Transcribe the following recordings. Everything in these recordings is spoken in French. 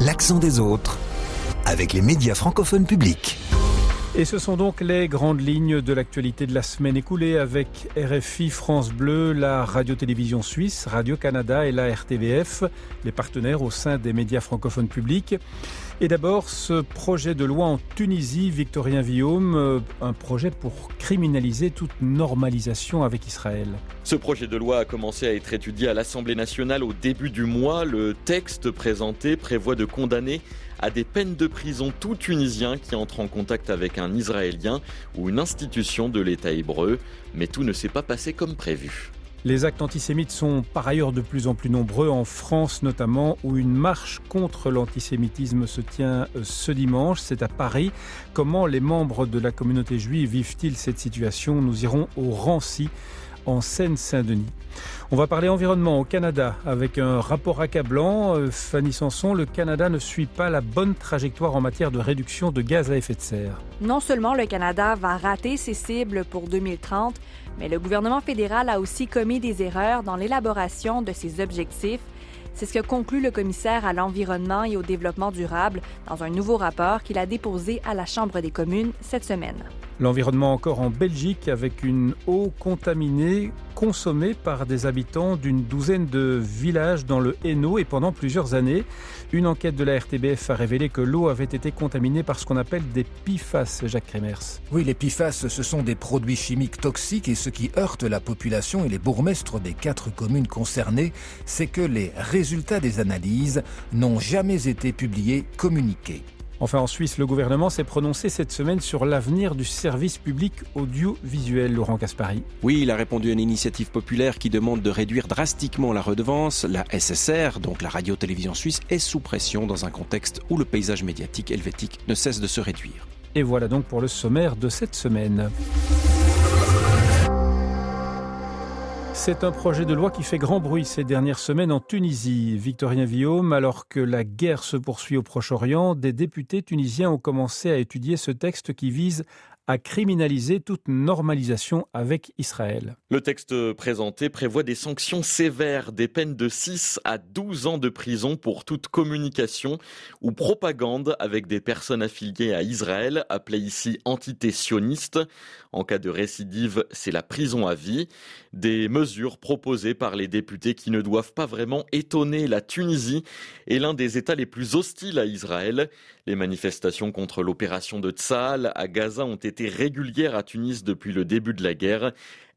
L'accent des autres avec les médias francophones publics. Et ce sont donc les grandes lignes de l'actualité de la semaine écoulée avec RFI, France Bleu, la radio-télévision suisse, Radio-Canada et la RTVF, les partenaires au sein des médias francophones publics. Et d'abord, ce projet de loi en Tunisie, Victorien Villaume, euh, un projet pour criminaliser toute normalisation avec Israël. Ce projet de loi a commencé à être étudié à l'Assemblée nationale au début du mois. Le texte présenté prévoit de condamner à des peines de prison tout Tunisien qui entre en contact avec un Israélien ou une institution de l'État hébreu. Mais tout ne s'est pas passé comme prévu. Les actes antisémites sont par ailleurs de plus en plus nombreux, en France notamment, où une marche contre l'antisémitisme se tient euh, ce dimanche. C'est à Paris. Comment les membres de la communauté juive vivent-ils cette situation? Nous irons au Rancy en Seine-Saint-Denis. On va parler environnement au Canada avec un rapport accablant. Euh, Fanny Sanson, le Canada ne suit pas la bonne trajectoire en matière de réduction de gaz à effet de serre. Non seulement le Canada va rater ses cibles pour 2030, mais le gouvernement fédéral a aussi commis des erreurs dans l'élaboration de ses objectifs c'est ce que conclut le commissaire à l'environnement et au développement durable dans un nouveau rapport qu'il a déposé à la Chambre des communes cette semaine. L'environnement encore en Belgique avec une eau contaminée consommée par des habitants d'une douzaine de villages dans le Hainaut et pendant plusieurs années. Une enquête de la RTBF a révélé que l'eau avait été contaminée par ce qu'on appelle des PFAS, Jacques Kremers. Oui, les PFAS, ce sont des produits chimiques toxiques et ce qui heurte la population et les bourgmestres des quatre communes concernées, c'est que les résultats des analyses n'ont jamais été publiés, communiqués. Enfin, en Suisse, le gouvernement s'est prononcé cette semaine sur l'avenir du service public audiovisuel, Laurent Caspari. Oui, il a répondu à une initiative populaire qui demande de réduire drastiquement la redevance. La SSR, donc la radio-télévision suisse, est sous pression dans un contexte où le paysage médiatique helvétique ne cesse de se réduire. Et voilà donc pour le sommaire de cette semaine. C'est un projet de loi qui fait grand bruit ces dernières semaines en Tunisie. Victorien Villaume, alors que la guerre se poursuit au Proche-Orient, des députés tunisiens ont commencé à étudier ce texte qui vise à criminaliser toute normalisation avec Israël. Le texte présenté prévoit des sanctions sévères, des peines de 6 à 12 ans de prison pour toute communication ou propagande avec des personnes affiliées à Israël, appelées ici entités sionistes. En cas de récidive, c'est la prison à vie. Des mesures proposées par les députés qui ne doivent pas vraiment étonner la Tunisie et l'un des États les plus hostiles à Israël. Les manifestations contre l'opération de Tsahal à Gaza ont été régulières à Tunis depuis le début de la guerre.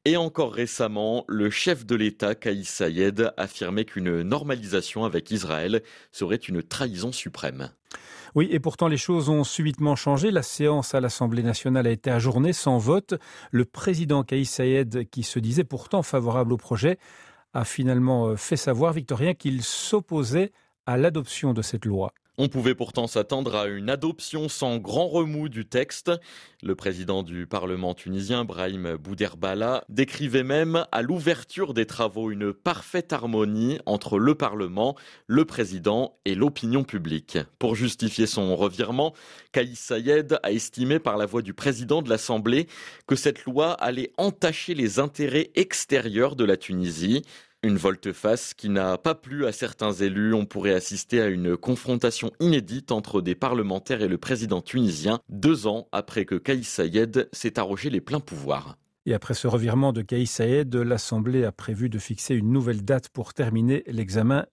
Et encore récemment, le chef de l'État, Kaïs Sayed, affirmait qu'une normalisation avec Israël serait une trahison suprême. Oui, et pourtant les choses ont subitement changé. La séance à l'Assemblée nationale a été ajournée sans vote. Le président Kaïs Sayed, qui se disait pourtant favorable au projet, a finalement euh, fait savoir, Victorien, qu'il s'opposait à l'adoption de cette loi. On pouvait pourtant s'attendre à une adoption sans grand remous du texte. Le président du Parlement tunisien, Brahim Bouderbala, décrivait même à l'ouverture des travaux une parfaite harmonie entre le Parlement, le président et l'opinion publique. Pour justifier son revirement, Kaïs Sayed a estimé par la voix du président de l'Assemblée que cette loi allait entacher les intérêts extérieurs de la Tunisie. Une volte-face qui n'a pas plu à certains élus. On pourrait assister à une confrontation inédite entre des parlementaires et le président tunisien, deux ans après que Kaïs Sayed s'est arrogé les pleins pouvoirs. Et après ce revirement de Kaïs Saïd, l'Assemblée a prévu de fixer une nouvelle date pour terminer l'examen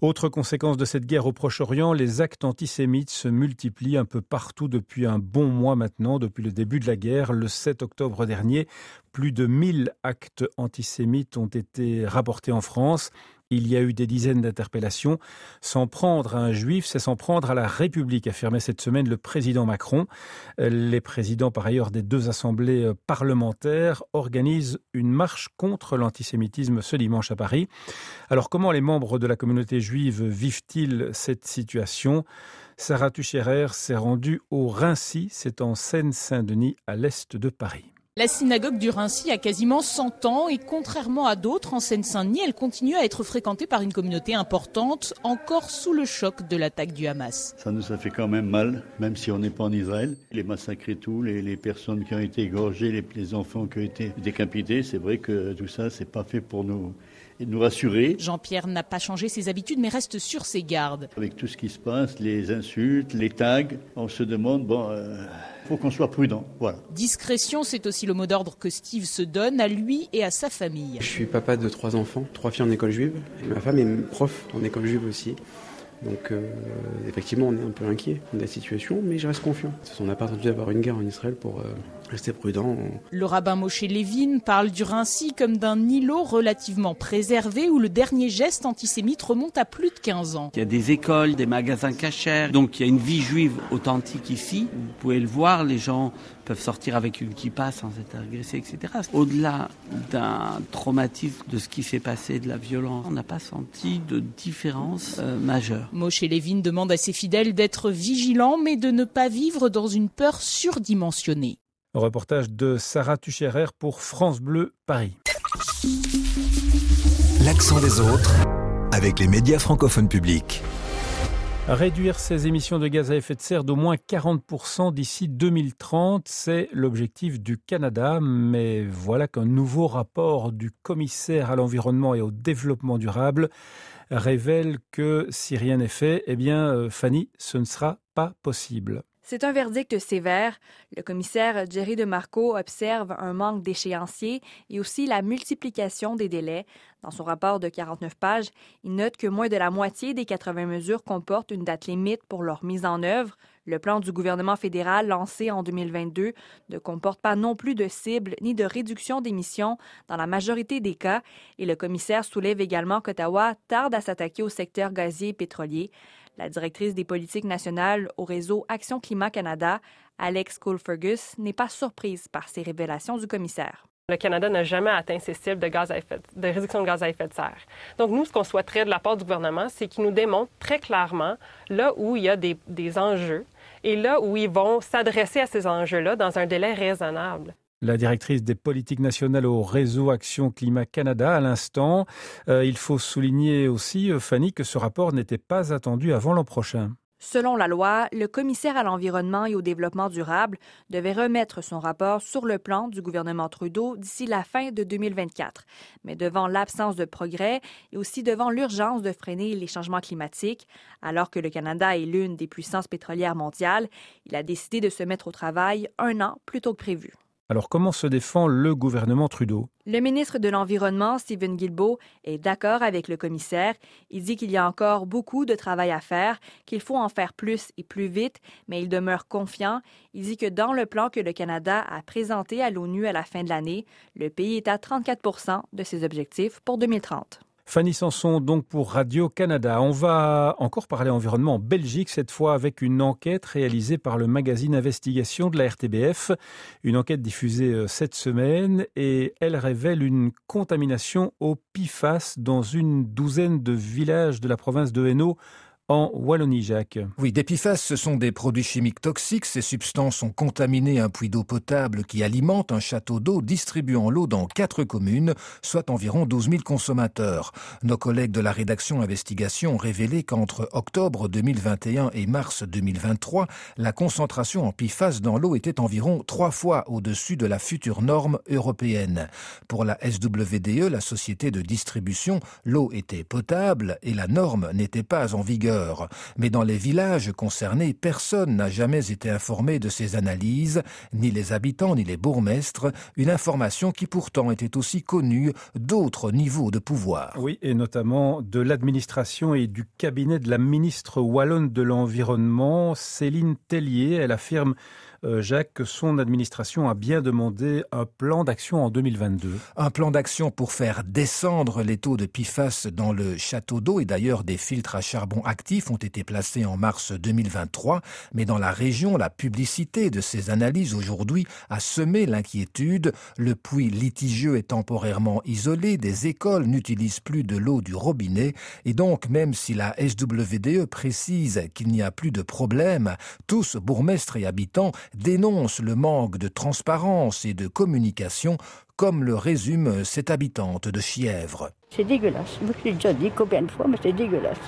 Autre conséquence de cette guerre au Proche-Orient, les actes antisémites se multiplient un peu partout depuis un bon mois maintenant, depuis le début de la guerre. Le 7 octobre dernier, plus de 1000 actes antisémites ont été rapportés en France. Il y a eu des dizaines d'interpellations. S'en prendre à un juif, c'est s'en prendre à la République, affirmait cette semaine le président Macron. Les présidents, par ailleurs, des deux assemblées euh, parlementaires organisent une marche contre l'antisémitisme ce dimanche à Paris. Alors, comment les membres de la communauté juive vivent-ils cette situation? Sarah Tucherer s'est rendue au Rincy, c'est en Seine-Saint-Denis, à l'est de Paris. La synagogue du Rincy a quasiment 100 ans et contrairement à d'autres en Seine-Saint-Denis, elle continue à être fréquentée par une communauté importante, encore sous le choc de l'attaque du Hamas. Ça nous a fait quand même mal, même si on n'est pas en Israël. Les massacres et tout, les, personnes qui ont été égorgées, les, les enfants qui ont été décapités, c'est vrai que tout ça, c'est pas fait pour nous nous rassurer. Jean-Pierre n'a pas changé ses habitudes mais reste sur ses gardes. Avec tout ce qui se passe, les insultes, les tags, on se demande, bon, euh, faut qu'on soit prudent. Voilà. Discrétion, c'est aussi le mot d'ordre que Steve se donne à lui et à sa famille. Je suis papa de trois enfants, trois filles en école juive, et ma femme est prof en école juive aussi. Donc euh, effectivement, on est un peu inquiet de la situation, mais je reste confiant. On n'a pas attendu d'avoir une guerre en Israël pour euh, rester prudent. Le rabbin Moshe Levin parle du Rincy comme d'un îlot relativement préservé où le dernier geste antisémite remonte à plus de 15 ans. Il y a des écoles, des magasins cachers, donc il y a une vie juive authentique ici. Vous pouvez le voir, les gens peuvent sortir avec une kippa sans être agressés, etc. Au-delà d'un traumatisme de ce qui s'est passé, de la violence, on n'a pas senti de différence euh, majeure. Moshe Levin demande à ses fidèles d'être vigilants, mais de ne pas vivre dans une peur surdimensionnée. Reportage de Sarah Tucherer pour France Bleu Paris. L'accent des autres avec les médias francophones publics. Réduire ses émissions de gaz à effet de serre d'au moins 40% d'ici 2030, c'est l'objectif du Canada, mais voilà qu'un nouveau rapport du commissaire à l'environnement et au développement durable révèle que si rien n'est fait, eh bien euh, Fanny, ce ne sera pas possible. C'est un verdict sévère. Le commissaire Jerry DeMarco observe un manque d'échéanciers et aussi la multiplication des délais. Dans son rapport de 49 pages, il note que moins de la moitié des 80 mesures comportent une date limite pour leur mise en œuvre. Le plan du gouvernement fédéral lancé en 2022 ne comporte pas non plus de cible ni de réduction d'émissions dans la majorité des cas et le commissaire soulève également qu'Ottawa tarde à s'attaquer au secteur gazier et pétrolier. La directrice des politiques nationales au réseau Action Climat Canada, Alex Cole-Fergus, n'est pas surprise par ces révélations du commissaire. Le Canada n'a jamais atteint ses cibles de, réduction de gaz à effet de serre. Donc, nous, ce qu'on souhaiterait de la part du gouvernement, c'est qu'il nous démontre très clairement là où il y a des, des enjeux et là où ils vont s'adresser à ces enjeux-là dans un délai raisonnable la directrice des politiques nationales au réseau Action Climat Canada à l'instant. Euh, il faut souligner aussi, euh, Fanny, que ce rapport n'était pas attendu avant l'an prochain. Selon la loi, le commissaire à l'environnement et au développement durable devait remettre son rapport sur le plan du gouvernement Trudeau d'ici la fin de 2024. Mais devant l'absence de progrès et aussi devant l'urgence de freiner les changements climatiques, alors que le Canada est l'une des puissances pétrolières mondiales, il a décidé de se mettre au travail un an plus tôt que prévu. Alors comment se défend le gouvernement Trudeau? Le ministre de l'Environnement, Stephen Guilbeault, est d'accord avec le commissaire. Il dit qu'il y a encore beaucoup de travail à faire, qu'il faut en faire plus et plus vite, mais il demeure confiant. Il dit que dans le plan que le Canada a présenté à l'ONU à la fin de l'année, le pays est à 34% de ses objectifs pour 2030. Fanny Sanson, donc pour Radio-Canada. On va encore parler environnement en Belgique, cette fois avec une enquête réalisée par le magazine Investigation de la RTBF. Une enquête diffusée euh, cette semaine et elle révèle une contamination au PIFAS dans une douzaine de villages de la province de Hainaut en Wallonie, Jacques. Oui, ce sont des produits chimiques toxiques. Ces substances ont contaminé un puits d'eau potable qui alimente un château d'eau distribuant l'eau dans quatre communes, soit environ 12 000 consommateurs. Nos collègues de la rédaction Investigation ont révélé qu'entre octobre 2021 et mars 2023, la concentration en PFAS dans l'eau était environ trois fois au-dessus de la future norme européenne. Pour la SWDE, la société de distribution, l'eau était potable et la norme n'était pas en vigueur. Mais dans les villages concernés, personne n'a jamais été informé de ces analyses, ni les habitants ni les bourgmestres, une information qui pourtant était aussi connue d'autres niveaux de pouvoir. Oui, et notamment de l'administration et du cabinet de la ministre wallonne de l'Environnement, Céline Tellier. Elle affirme Jacques, que son administration a bien demandé un plan d'action en 2022. Un plan d'action pour faire descendre les taux de PFAS dans le château d'eau et d'ailleurs des filtres à charbon actifs ont été placés en mars 2023. Mais dans la région, la publicité de ces analyses aujourd'hui a semé l'inquiétude. Le puits litigieux est temporairement isolé, des écoles n'utilisent plus de l'eau du robinet et donc même si la SWDE précise qu'il n'y a plus de problème, tous, bourgmestres et habitants, dénonce le manque de transparence et de communication, comme le résume cette habitante de Chièvre. C'est dégueulasse. Je l'ai déjà dit combien de fois, mais c'est dégueulasse.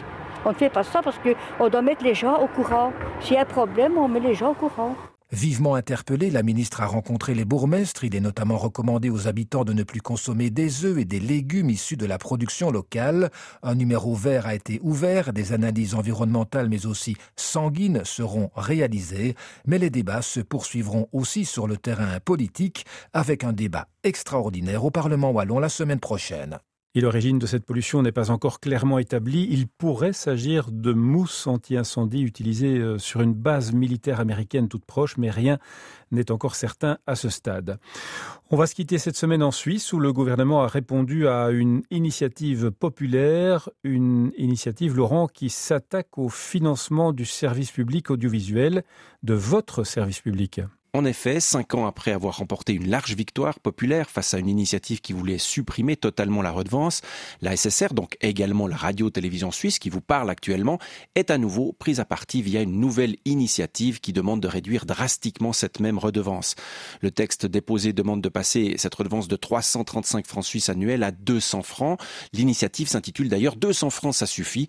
On ne fait pas ça parce qu'on doit mettre les gens au courant. S'il y a un problème, on met les gens au courant. Vivement interpellé, la ministre a rencontré les bourgmestres. Il est notamment recommandé aux habitants de ne plus consommer des œufs et des légumes issus de la production locale. Un numéro vert a été ouvert. Des analyses environnementales mais aussi sanguines seront réalisées. Mais les débats se poursuivront aussi sur le terrain politique avec un débat extraordinaire au Parlement wallon la semaine prochaine. Et l'origine de cette pollution n'est pas encore clairement établie. Il pourrait s'agir de mousse anti-incendie utilisée euh, sur une base militaire américaine toute proche, mais rien n'est encore certain à ce stade. On va se quitter cette semaine en Suisse où le gouvernement a répondu à une initiative populaire, une initiative, Laurent, qui s'attaque au financement du service public audiovisuel, de votre service public. En effet, cinq ans après avoir remporté une large victoire populaire face à une initiative qui voulait supprimer totalement la redevance, la SSR, donc également la radio-télévision suisse qui vous parle actuellement, est à nouveau prise à partie via une nouvelle initiative qui demande de réduire drastiquement cette même redevance. Le texte déposé demande de passer cette redevance de 335 francs suisses annuels à 200 francs. L'initiative s'intitule d'ailleurs 200 francs ça suffit.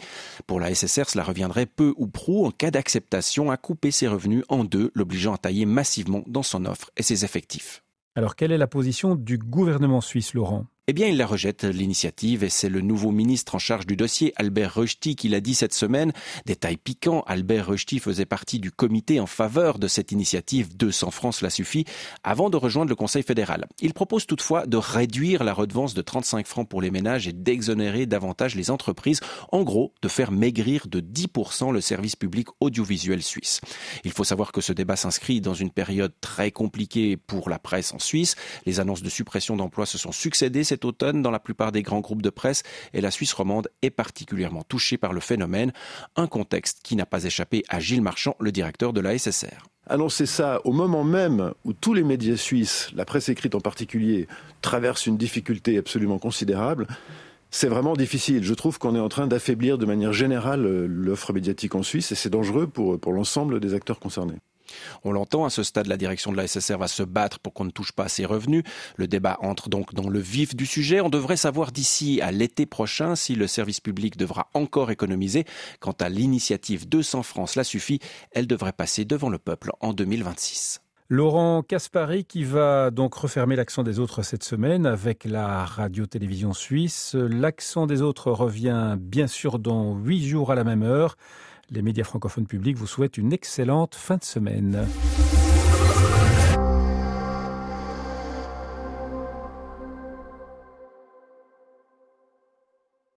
Pour la SSR, cela reviendrait peu ou prou en cas d'acceptation à couper ses revenus en deux, l'obligeant à tailler massivement dans son offre et ses effectifs. Alors quelle est la position du gouvernement suisse, Laurent? Eh bien, il la rejette, l'initiative, et c'est le nouveau ministre en charge du dossier, Albert Rösti, qui l'a dit cette semaine. Détail piquant, Albert Rösti faisait partie du comité en faveur de cette initiative 200 francs, cela suffit, avant de rejoindre le Conseil fédéral. Il propose toutefois de réduire la redevance de 35 francs pour les ménages et d'exonérer davantage les entreprises. En gros, de faire maigrir de 10% le service public audiovisuel suisse. Il faut savoir que ce débat s'inscrit dans une période très compliquée pour la presse en Suisse. Les annonces de suppression d'emplois se sont succédées cet automne dans la plupart des grands groupes de presse et la Suisse romande est particulièrement touchée par le phénomène, un contexte qui n'a pas échappé à Gilles Marchand, le directeur de la SSR. Annoncer ça au moment même où tous les médias suisses, la presse écrite en particulier, traversent une difficulté absolument considérable, c'est vraiment difficile. Je trouve qu'on est en train d'affaiblir de manière générale l'offre médiatique en Suisse et c'est dangereux pour, pour l'ensemble des acteurs concernés. On l'entend, à ce stade, la direction de la SSR va se battre pour qu'on ne touche pas à ses revenus. Le débat entre donc dans le vif du sujet. On devrait savoir d'ici à l'été prochain si le service public devra encore économiser. Quant à l'initiative 200 francs, cela suffit. Elle devrait passer devant le peuple en 2026. Laurent Caspari qui va donc refermer l'accent des autres cette semaine avec la radio-télévision suisse. L'accent des autres revient bien sûr dans huit jours à la même heure. Les médias francophones publics vous souhaitent une excellente fin de semaine.